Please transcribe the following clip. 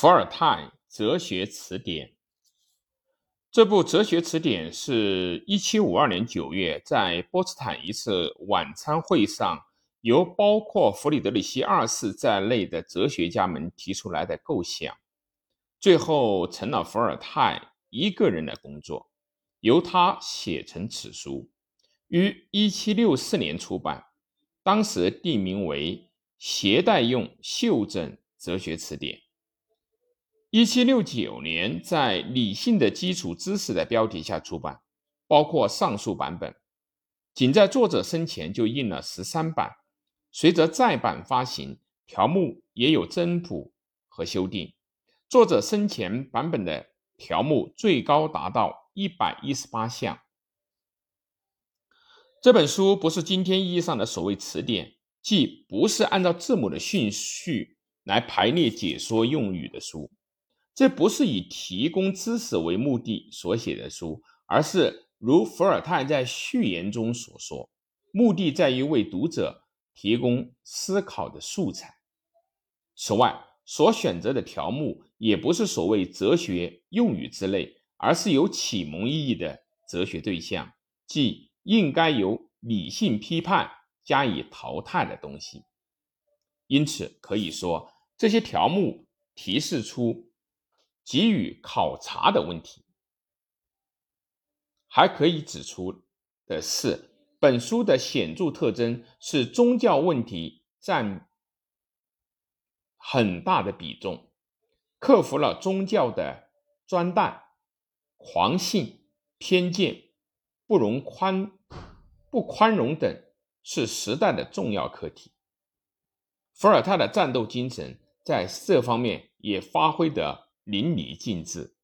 伏尔泰哲学词典。这部哲学词典是一七五二年九月在波茨坦一次晚餐会上，由包括弗里德里希二世在内的哲学家们提出来的构想，最后成了伏尔泰一个人的工作，由他写成此书，于一七六四年出版，当时定名为《携带用袖珍哲学词典》。一七六九年，在《理性的基础知识》的标题下出版，包括上述版本。仅在作者生前就印了十三版，随着再版发行，条目也有增补和修订。作者生前版本的条目最高达到一百一十八项。这本书不是今天意义上的所谓词典，即不是按照字母的顺序来排列解说用语的书。这不是以提供知识为目的所写的书，而是如伏尔泰在序言中所说，目的在于为读者提供思考的素材。此外，所选择的条目也不是所谓哲学用语之类，而是有启蒙意义的哲学对象，即应该由理性批判加以淘汰的东西。因此，可以说这些条目提示出。给予考察的问题，还可以指出的是，本书的显著特征是宗教问题占很大的比重，克服了宗教的专断、狂信、偏见、不容宽、不宽容等，是时代的重要课题。伏尔泰的战斗精神在这方面也发挥得淋漓尽致。